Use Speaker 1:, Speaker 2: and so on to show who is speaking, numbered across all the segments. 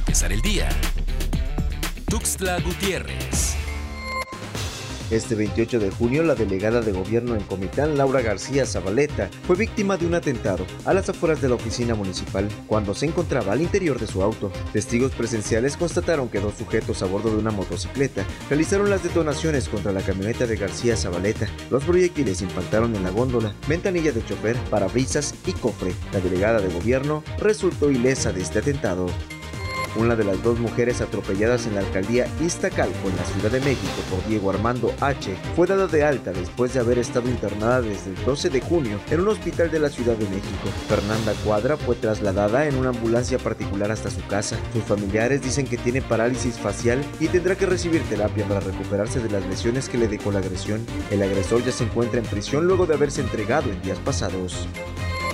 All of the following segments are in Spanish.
Speaker 1: empezar el día. Tuxtla Gutiérrez.
Speaker 2: Este 28 de junio, la delegada de gobierno en Comitán, Laura García Zabaleta, fue víctima de un atentado a las afueras de la oficina municipal cuando se encontraba al interior de su auto. Testigos presenciales constataron que dos sujetos a bordo de una motocicleta realizaron las detonaciones contra la camioneta de García Zabaleta. Los proyectiles impactaron en la góndola, ventanilla de chofer, parabrisas y cofre. La delegada de gobierno resultó ilesa de este atentado. Una de las dos mujeres atropelladas en la alcaldía Iztacalco en la Ciudad de México por Diego Armando H. fue dada de alta después de haber estado internada desde el 12 de junio en un hospital de la Ciudad de México. Fernanda Cuadra fue trasladada en una ambulancia particular hasta su casa. Sus familiares dicen que tiene parálisis facial y tendrá que recibir terapia para recuperarse de las lesiones que le dejó la agresión. El agresor ya se encuentra en prisión luego de haberse entregado en días pasados.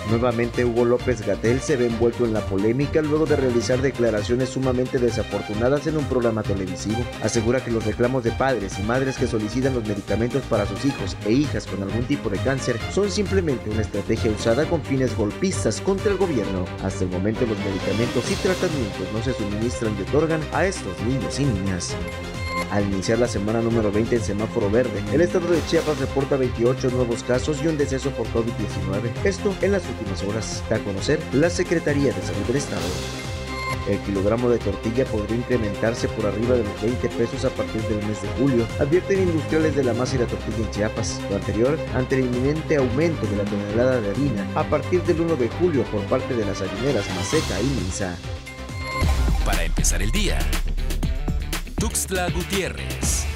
Speaker 2: Nuevamente Hugo López Gatel se ve envuelto en la polémica luego de realizar declaraciones sumamente desafortunadas en un programa televisivo. Asegura que los reclamos de padres y madres que solicitan los medicamentos para sus hijos e hijas con algún tipo de cáncer son simplemente una estrategia usada con fines golpistas contra el gobierno. Hasta el momento los medicamentos y tratamientos no se suministran y otorgan a estos niños y niñas. Al iniciar la semana número 20 en semáforo verde, el estado de Chiapas reporta 28 nuevos casos y un deceso por COVID-19. Esto en las últimas horas, da a conocer la Secretaría de Salud del Estado. El kilogramo de tortilla podría incrementarse por arriba de los 20 pesos a partir del mes de julio, advierten industriales de la masa y la tortilla en Chiapas. Lo anterior ante el inminente aumento de la tonelada de harina a partir del 1 de julio por parte de las harineras Maseca y Minsa.
Speaker 1: Para empezar el día. Tuxtla Gutiérrez.